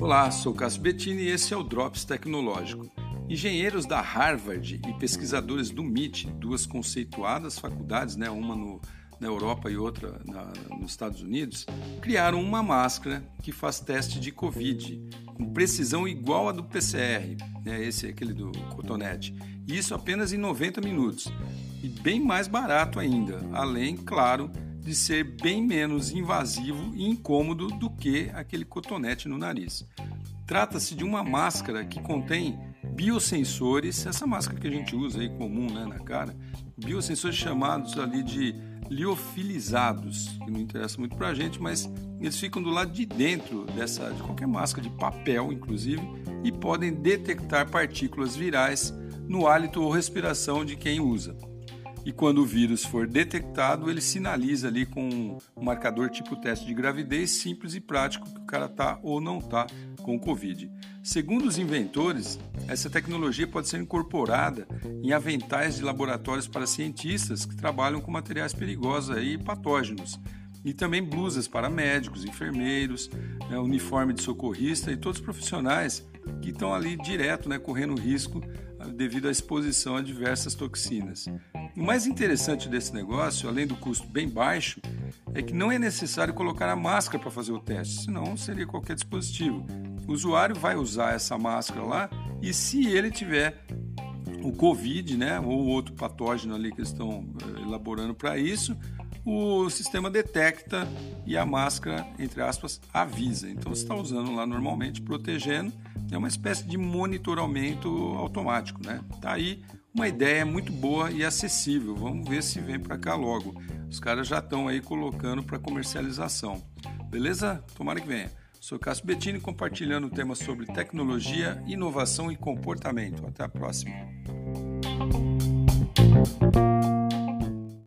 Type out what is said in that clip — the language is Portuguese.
Olá, sou Cássio Bettini e esse é o Drops Tecnológico. Engenheiros da Harvard e pesquisadores do MIT, duas conceituadas faculdades, né, uma no, na Europa e outra na, nos Estados Unidos, criaram uma máscara que faz teste de Covid com precisão igual à do PCR, né, esse é aquele do cotonete, e isso apenas em 90 minutos. E bem mais barato ainda, além, claro, de ser bem menos invasivo e incômodo do que aquele cotonete no nariz. Trata-se de uma máscara que contém biosensores, essa máscara que a gente usa aí comum né, na cara, biosensores chamados ali de liofilizados, que não interessa muito para a gente, mas eles ficam do lado de dentro dessa, de qualquer máscara de papel, inclusive, e podem detectar partículas virais no hálito ou respiração de quem usa e quando o vírus for detectado, ele sinaliza ali com um marcador tipo teste de gravidez simples e prático que o cara está ou não está com o Covid. Segundo os inventores, essa tecnologia pode ser incorporada em aventais de laboratórios para cientistas que trabalham com materiais perigosos e patógenos, e também blusas para médicos, enfermeiros, né, uniforme de socorrista e todos os profissionais que estão ali direto, né, correndo risco ah, devido à exposição a diversas toxinas. O mais interessante desse negócio, além do custo bem baixo, é que não é necessário colocar a máscara para fazer o teste, senão seria qualquer dispositivo. O usuário vai usar essa máscara lá e se ele tiver o Covid, né, ou outro patógeno ali que eles estão eh, elaborando para isso, o sistema detecta e a máscara, entre aspas, avisa. Então você está usando lá normalmente, protegendo, é uma espécie de monitoramento automático, né? Tá aí uma ideia muito boa e acessível. Vamos ver se vem para cá logo. Os caras já estão aí colocando para comercialização. Beleza? Tomara que venha. Sou Cássio Bettini compartilhando temas sobre tecnologia, inovação e comportamento. Até a próxima.